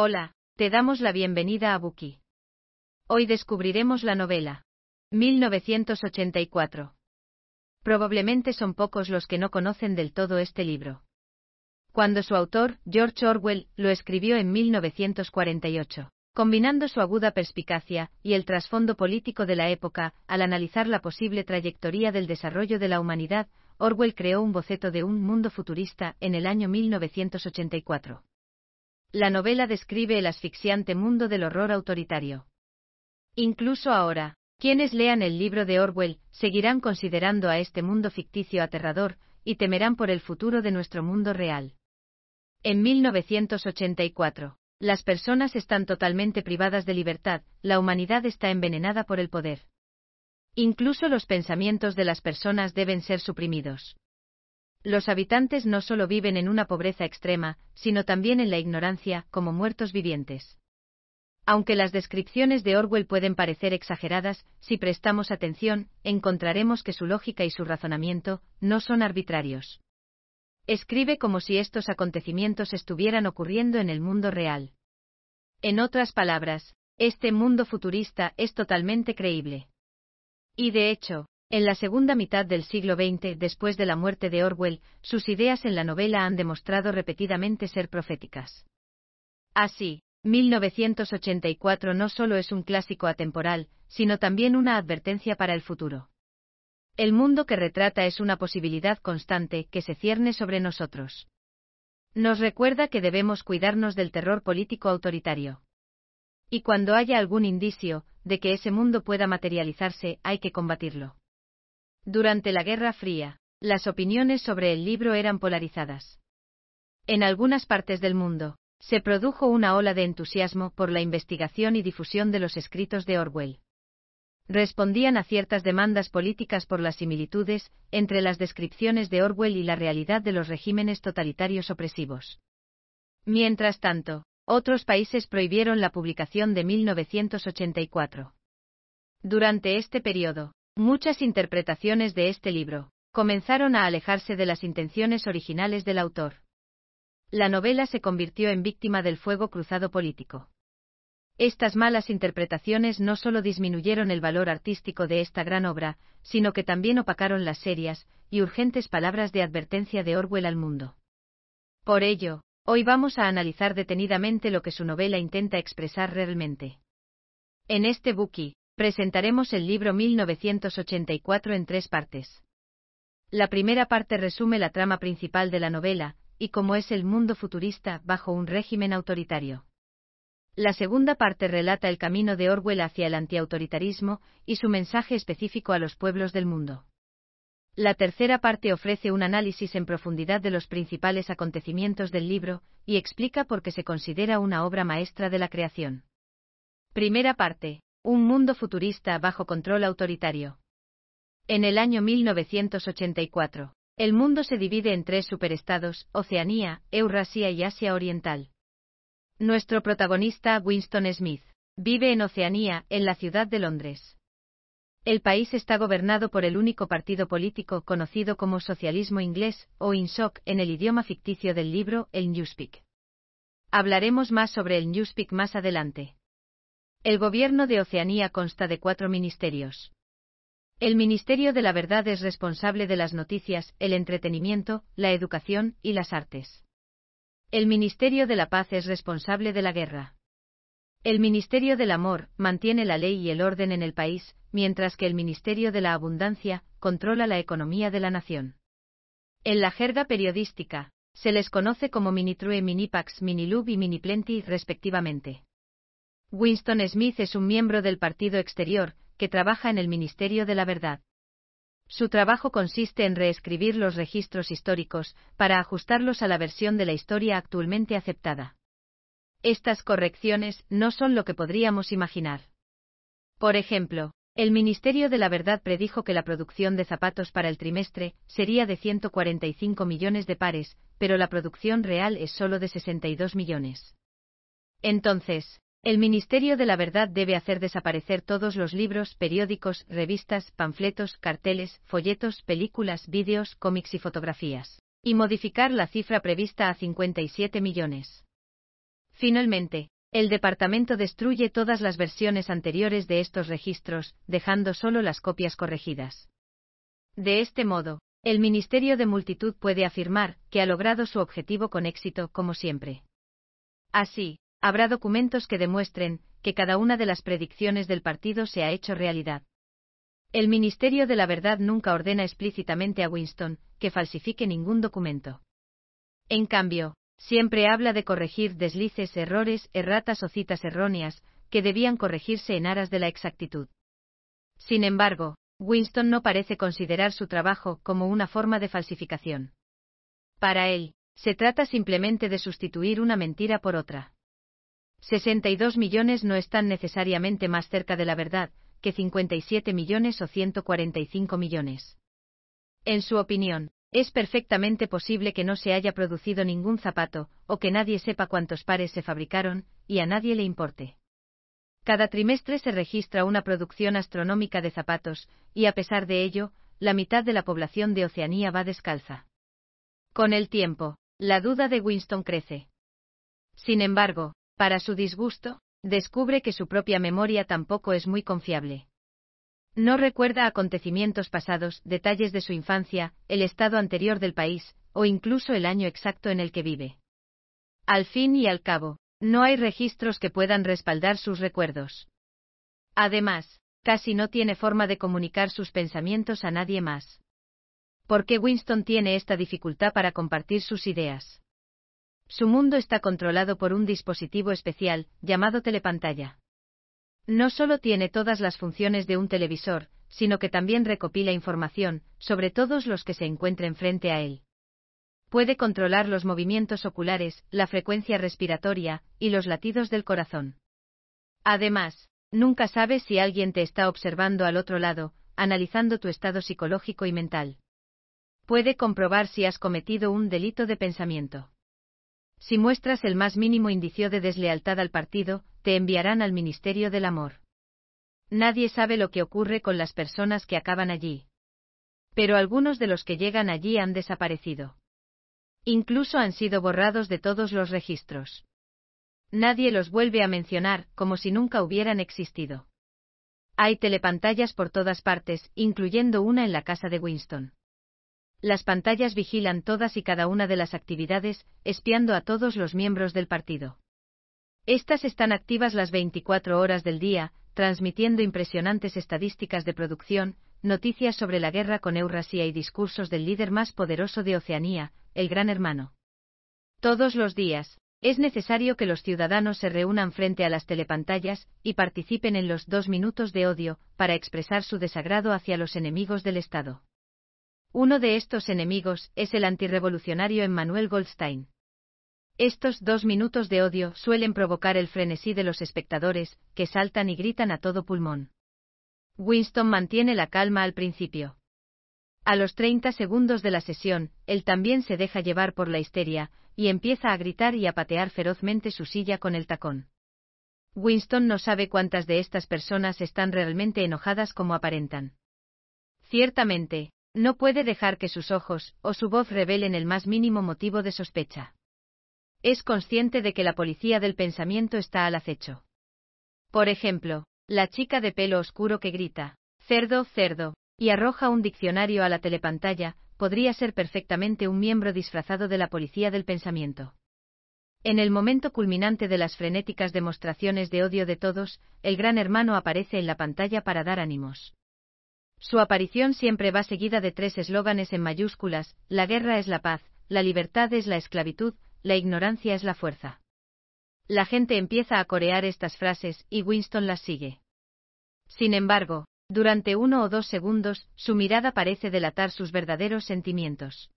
Hola, te damos la bienvenida a Buki. Hoy descubriremos la novela. 1984. Probablemente son pocos los que no conocen del todo este libro. Cuando su autor, George Orwell, lo escribió en 1948, combinando su aguda perspicacia y el trasfondo político de la época, al analizar la posible trayectoria del desarrollo de la humanidad, Orwell creó un boceto de un mundo futurista en el año 1984. La novela describe el asfixiante mundo del horror autoritario. Incluso ahora, quienes lean el libro de Orwell seguirán considerando a este mundo ficticio aterrador y temerán por el futuro de nuestro mundo real. En 1984, las personas están totalmente privadas de libertad, la humanidad está envenenada por el poder. Incluso los pensamientos de las personas deben ser suprimidos. Los habitantes no solo viven en una pobreza extrema, sino también en la ignorancia, como muertos vivientes. Aunque las descripciones de Orwell pueden parecer exageradas, si prestamos atención, encontraremos que su lógica y su razonamiento no son arbitrarios. Escribe como si estos acontecimientos estuvieran ocurriendo en el mundo real. En otras palabras, este mundo futurista es totalmente creíble. Y de hecho, en la segunda mitad del siglo XX, después de la muerte de Orwell, sus ideas en la novela han demostrado repetidamente ser proféticas. Así, 1984 no solo es un clásico atemporal, sino también una advertencia para el futuro. El mundo que retrata es una posibilidad constante que se cierne sobre nosotros. Nos recuerda que debemos cuidarnos del terror político autoritario. Y cuando haya algún indicio de que ese mundo pueda materializarse, hay que combatirlo. Durante la Guerra Fría, las opiniones sobre el libro eran polarizadas. En algunas partes del mundo, se produjo una ola de entusiasmo por la investigación y difusión de los escritos de Orwell. Respondían a ciertas demandas políticas por las similitudes entre las descripciones de Orwell y la realidad de los regímenes totalitarios opresivos. Mientras tanto, otros países prohibieron la publicación de 1984. Durante este periodo, muchas interpretaciones de este libro comenzaron a alejarse de las intenciones originales del autor la novela se convirtió en víctima del fuego cruzado político. Estas malas interpretaciones no solo disminuyeron el valor artístico de esta gran obra, sino que también opacaron las serias y urgentes palabras de advertencia de Orwell al mundo. Por ello, hoy vamos a analizar detenidamente lo que su novela intenta expresar realmente. En este Buki, presentaremos el libro 1984 en tres partes. La primera parte resume la trama principal de la novela, y cómo es el mundo futurista bajo un régimen autoritario. La segunda parte relata el camino de Orwell hacia el antiautoritarismo y su mensaje específico a los pueblos del mundo. La tercera parte ofrece un análisis en profundidad de los principales acontecimientos del libro y explica por qué se considera una obra maestra de la creación. Primera parte. Un mundo futurista bajo control autoritario. En el año 1984, el mundo se divide en tres superestados, Oceanía, Eurasia y Asia Oriental. Nuestro protagonista, Winston Smith, vive en Oceanía, en la ciudad de Londres. El país está gobernado por el único partido político conocido como socialismo inglés, o INSOC en el idioma ficticio del libro, el Newspeak. Hablaremos más sobre el Newspeak más adelante. El gobierno de Oceanía consta de cuatro ministerios. El Ministerio de la Verdad es responsable de las noticias, el entretenimiento, la educación y las artes. El Ministerio de la Paz es responsable de la guerra. El Ministerio del Amor mantiene la ley y el orden en el país, mientras que el Ministerio de la Abundancia controla la economía de la nación. En la jerga periodística, se les conoce como Minitrue, Minipax, Minilub y Miniplenty, respectivamente. Winston Smith es un miembro del Partido Exterior, que trabaja en el Ministerio de la Verdad. Su trabajo consiste en reescribir los registros históricos para ajustarlos a la versión de la historia actualmente aceptada. Estas correcciones no son lo que podríamos imaginar. Por ejemplo, el Ministerio de la Verdad predijo que la producción de zapatos para el trimestre sería de 145 millones de pares, pero la producción real es solo de 62 millones. Entonces, el Ministerio de la Verdad debe hacer desaparecer todos los libros, periódicos, revistas, panfletos, carteles, folletos, películas, vídeos, cómics y fotografías. Y modificar la cifra prevista a 57 millones. Finalmente, el departamento destruye todas las versiones anteriores de estos registros, dejando solo las copias corregidas. De este modo, el Ministerio de Multitud puede afirmar que ha logrado su objetivo con éxito, como siempre. Así, habrá documentos que demuestren que cada una de las predicciones del partido se ha hecho realidad. El Ministerio de la Verdad nunca ordena explícitamente a Winston que falsifique ningún documento. En cambio, siempre habla de corregir deslices, errores, erratas o citas erróneas, que debían corregirse en aras de la exactitud. Sin embargo, Winston no parece considerar su trabajo como una forma de falsificación. Para él, se trata simplemente de sustituir una mentira por otra. 62 millones no están necesariamente más cerca de la verdad que 57 millones o 145 millones. En su opinión, es perfectamente posible que no se haya producido ningún zapato, o que nadie sepa cuántos pares se fabricaron, y a nadie le importe. Cada trimestre se registra una producción astronómica de zapatos, y a pesar de ello, la mitad de la población de Oceanía va descalza. Con el tiempo, la duda de Winston crece. Sin embargo, para su disgusto, descubre que su propia memoria tampoco es muy confiable. No recuerda acontecimientos pasados, detalles de su infancia, el estado anterior del país, o incluso el año exacto en el que vive. Al fin y al cabo, no hay registros que puedan respaldar sus recuerdos. Además, casi no tiene forma de comunicar sus pensamientos a nadie más. ¿Por qué Winston tiene esta dificultad para compartir sus ideas? Su mundo está controlado por un dispositivo especial, llamado telepantalla. No solo tiene todas las funciones de un televisor, sino que también recopila información sobre todos los que se encuentren frente a él. Puede controlar los movimientos oculares, la frecuencia respiratoria y los latidos del corazón. Además, nunca sabes si alguien te está observando al otro lado, analizando tu estado psicológico y mental. Puede comprobar si has cometido un delito de pensamiento. Si muestras el más mínimo indicio de deslealtad al partido, te enviarán al Ministerio del Amor. Nadie sabe lo que ocurre con las personas que acaban allí. Pero algunos de los que llegan allí han desaparecido. Incluso han sido borrados de todos los registros. Nadie los vuelve a mencionar, como si nunca hubieran existido. Hay telepantallas por todas partes, incluyendo una en la casa de Winston. Las pantallas vigilan todas y cada una de las actividades, espiando a todos los miembros del partido. Estas están activas las 24 horas del día, transmitiendo impresionantes estadísticas de producción, noticias sobre la guerra con Eurasia y discursos del líder más poderoso de Oceanía, el Gran Hermano. Todos los días, es necesario que los ciudadanos se reúnan frente a las telepantallas y participen en los dos minutos de odio, para expresar su desagrado hacia los enemigos del Estado. Uno de estos enemigos es el antirrevolucionario Emmanuel Goldstein. Estos dos minutos de odio suelen provocar el frenesí de los espectadores, que saltan y gritan a todo pulmón. Winston mantiene la calma al principio. A los 30 segundos de la sesión, él también se deja llevar por la histeria, y empieza a gritar y a patear ferozmente su silla con el tacón. Winston no sabe cuántas de estas personas están realmente enojadas como aparentan. Ciertamente, no puede dejar que sus ojos o su voz revelen el más mínimo motivo de sospecha. Es consciente de que la policía del pensamiento está al acecho. Por ejemplo, la chica de pelo oscuro que grita, cerdo, cerdo, y arroja un diccionario a la telepantalla, podría ser perfectamente un miembro disfrazado de la policía del pensamiento. En el momento culminante de las frenéticas demostraciones de odio de todos, el gran hermano aparece en la pantalla para dar ánimos. Su aparición siempre va seguida de tres eslóganes en mayúsculas, la guerra es la paz, la libertad es la esclavitud, la ignorancia es la fuerza. La gente empieza a corear estas frases y Winston las sigue. Sin embargo, durante uno o dos segundos, su mirada parece delatar sus verdaderos sentimientos.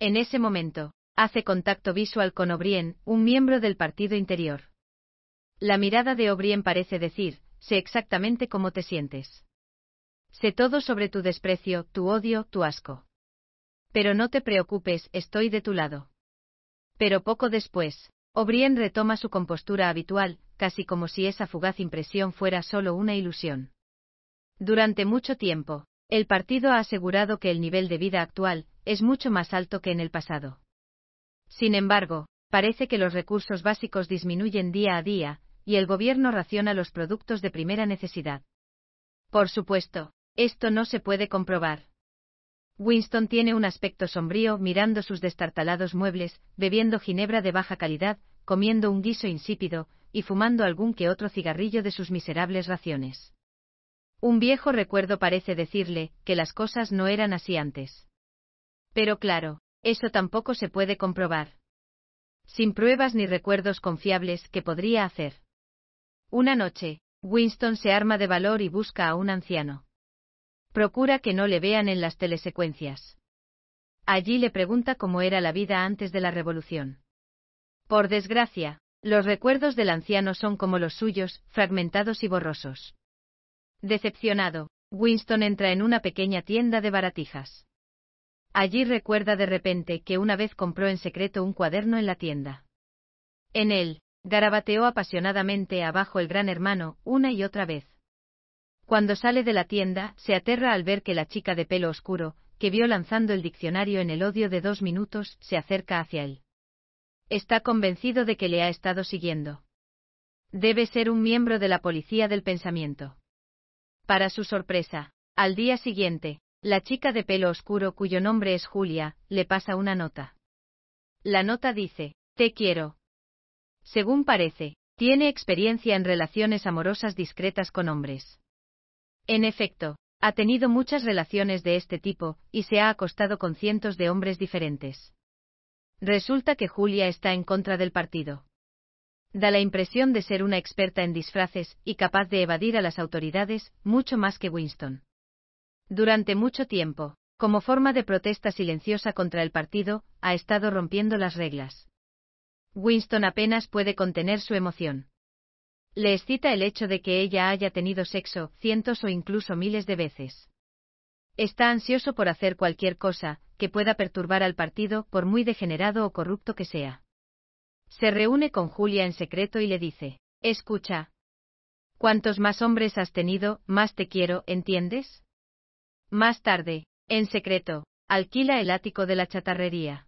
En ese momento, hace contacto visual con O'Brien, un miembro del partido interior. La mirada de O'Brien parece decir, sé exactamente cómo te sientes. Sé todo sobre tu desprecio, tu odio, tu asco. Pero no te preocupes, estoy de tu lado. Pero poco después, O'Brien retoma su compostura habitual, casi como si esa fugaz impresión fuera solo una ilusión. Durante mucho tiempo, el partido ha asegurado que el nivel de vida actual es mucho más alto que en el pasado. Sin embargo, parece que los recursos básicos disminuyen día a día, y el gobierno raciona los productos de primera necesidad. Por supuesto, esto no se puede comprobar. Winston tiene un aspecto sombrío mirando sus destartalados muebles, bebiendo ginebra de baja calidad, comiendo un guiso insípido, y fumando algún que otro cigarrillo de sus miserables raciones. Un viejo recuerdo parece decirle que las cosas no eran así antes. Pero claro, eso tampoco se puede comprobar. Sin pruebas ni recuerdos confiables, ¿qué podría hacer? Una noche, Winston se arma de valor y busca a un anciano. Procura que no le vean en las telesecuencias. Allí le pregunta cómo era la vida antes de la revolución. Por desgracia, los recuerdos del anciano son como los suyos, fragmentados y borrosos. Decepcionado, Winston entra en una pequeña tienda de baratijas. Allí recuerda de repente que una vez compró en secreto un cuaderno en la tienda. En él, garabateó apasionadamente abajo el gran hermano, una y otra vez. Cuando sale de la tienda, se aterra al ver que la chica de pelo oscuro, que vio lanzando el diccionario en el odio de dos minutos, se acerca hacia él. Está convencido de que le ha estado siguiendo. Debe ser un miembro de la policía del pensamiento. Para su sorpresa, al día siguiente, la chica de pelo oscuro cuyo nombre es Julia, le pasa una nota. La nota dice, Te quiero. Según parece, tiene experiencia en relaciones amorosas discretas con hombres. En efecto, ha tenido muchas relaciones de este tipo, y se ha acostado con cientos de hombres diferentes. Resulta que Julia está en contra del partido. Da la impresión de ser una experta en disfraces y capaz de evadir a las autoridades, mucho más que Winston. Durante mucho tiempo, como forma de protesta silenciosa contra el partido, ha estado rompiendo las reglas. Winston apenas puede contener su emoción. Le excita el hecho de que ella haya tenido sexo cientos o incluso miles de veces. Está ansioso por hacer cualquier cosa que pueda perturbar al partido, por muy degenerado o corrupto que sea. Se reúne con Julia en secreto y le dice, Escucha. Cuantos más hombres has tenido, más te quiero, ¿entiendes? Más tarde, en secreto, alquila el ático de la chatarrería.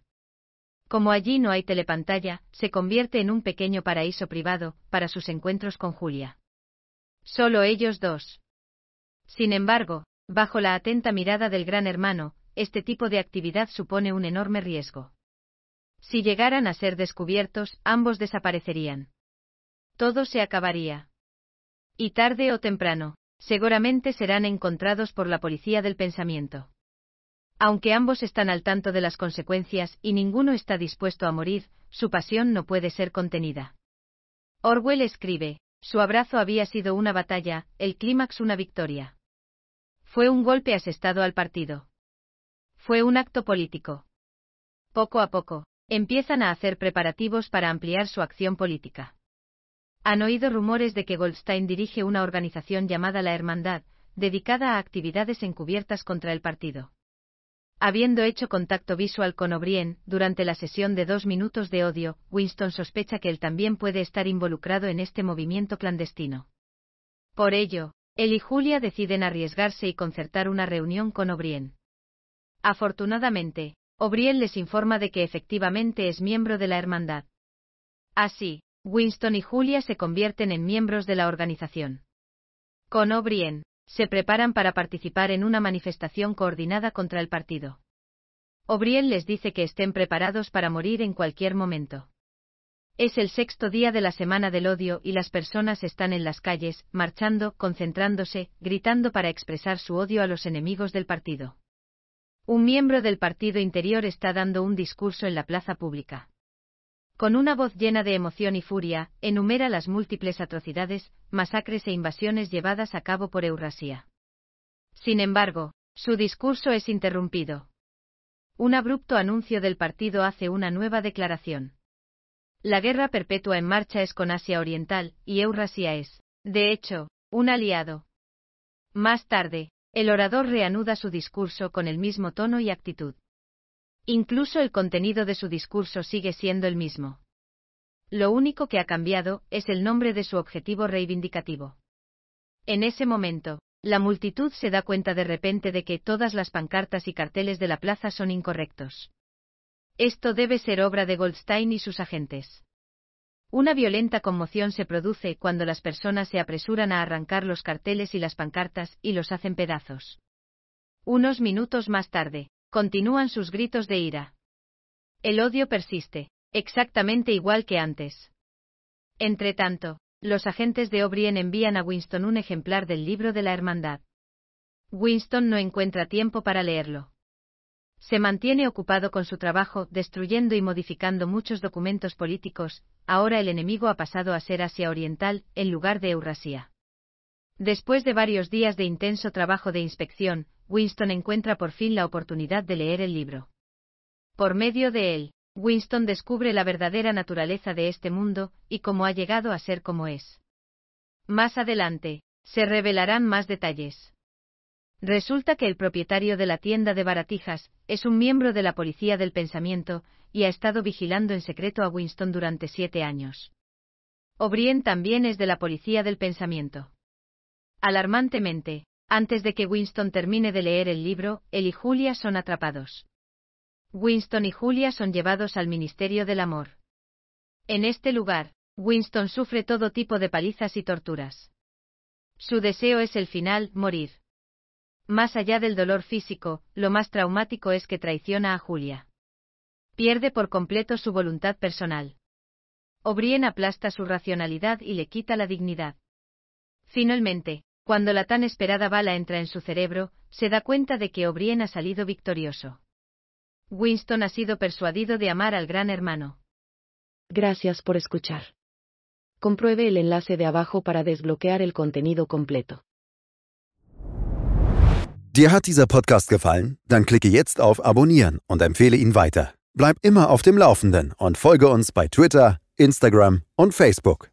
Como allí no hay telepantalla, se convierte en un pequeño paraíso privado para sus encuentros con Julia. Solo ellos dos. Sin embargo, bajo la atenta mirada del gran hermano, este tipo de actividad supone un enorme riesgo. Si llegaran a ser descubiertos, ambos desaparecerían. Todo se acabaría. Y tarde o temprano, seguramente serán encontrados por la policía del pensamiento. Aunque ambos están al tanto de las consecuencias y ninguno está dispuesto a morir, su pasión no puede ser contenida. Orwell escribe, su abrazo había sido una batalla, el clímax una victoria. Fue un golpe asestado al partido. Fue un acto político. Poco a poco, empiezan a hacer preparativos para ampliar su acción política. Han oído rumores de que Goldstein dirige una organización llamada La Hermandad, dedicada a actividades encubiertas contra el partido. Habiendo hecho contacto visual con O'Brien durante la sesión de dos minutos de odio, Winston sospecha que él también puede estar involucrado en este movimiento clandestino. Por ello, él y Julia deciden arriesgarse y concertar una reunión con O'Brien. Afortunadamente, O'Brien les informa de que efectivamente es miembro de la hermandad. Así, Winston y Julia se convierten en miembros de la organización. Con O'Brien, se preparan para participar en una manifestación coordinada contra el partido. O'Brien les dice que estén preparados para morir en cualquier momento. Es el sexto día de la Semana del Odio y las personas están en las calles, marchando, concentrándose, gritando para expresar su odio a los enemigos del partido. Un miembro del partido interior está dando un discurso en la plaza pública. Con una voz llena de emoción y furia, enumera las múltiples atrocidades, masacres e invasiones llevadas a cabo por Eurasia. Sin embargo, su discurso es interrumpido. Un abrupto anuncio del partido hace una nueva declaración. La guerra perpetua en marcha es con Asia Oriental, y Eurasia es, de hecho, un aliado. Más tarde, el orador reanuda su discurso con el mismo tono y actitud. Incluso el contenido de su discurso sigue siendo el mismo. Lo único que ha cambiado es el nombre de su objetivo reivindicativo. En ese momento, la multitud se da cuenta de repente de que todas las pancartas y carteles de la plaza son incorrectos. Esto debe ser obra de Goldstein y sus agentes. Una violenta conmoción se produce cuando las personas se apresuran a arrancar los carteles y las pancartas y los hacen pedazos. Unos minutos más tarde, continúan sus gritos de ira. El odio persiste, exactamente igual que antes. Entretanto, los agentes de O'Brien envían a Winston un ejemplar del libro de la Hermandad. Winston no encuentra tiempo para leerlo. Se mantiene ocupado con su trabajo, destruyendo y modificando muchos documentos políticos, ahora el enemigo ha pasado a ser Asia Oriental, en lugar de Eurasia. Después de varios días de intenso trabajo de inspección, Winston encuentra por fin la oportunidad de leer el libro. Por medio de él, Winston descubre la verdadera naturaleza de este mundo, y cómo ha llegado a ser como es. Más adelante, se revelarán más detalles. Resulta que el propietario de la tienda de baratijas es un miembro de la policía del pensamiento y ha estado vigilando en secreto a Winston durante siete años. O'Brien también es de la policía del pensamiento. Alarmantemente, antes de que Winston termine de leer el libro, él y Julia son atrapados. Winston y Julia son llevados al Ministerio del Amor. En este lugar, Winston sufre todo tipo de palizas y torturas. Su deseo es el final, morir. Más allá del dolor físico, lo más traumático es que traiciona a Julia. Pierde por completo su voluntad personal. O'Brien aplasta su racionalidad y le quita la dignidad. Finalmente, cuando la tan esperada bala entra en su cerebro, se da cuenta de que O'Brien ha salido victorioso. Winston ha sido persuadido de amar al gran hermano. Gracias por escuchar. Compruebe el enlace de abajo para desbloquear el contenido completo. Dir hat dieser Podcast gefallen? Dann klicke jetzt auf Abonnieren und empfehle ihn weiter. Bleib immer auf dem Laufenden und folge uns bei Twitter, Instagram und Facebook.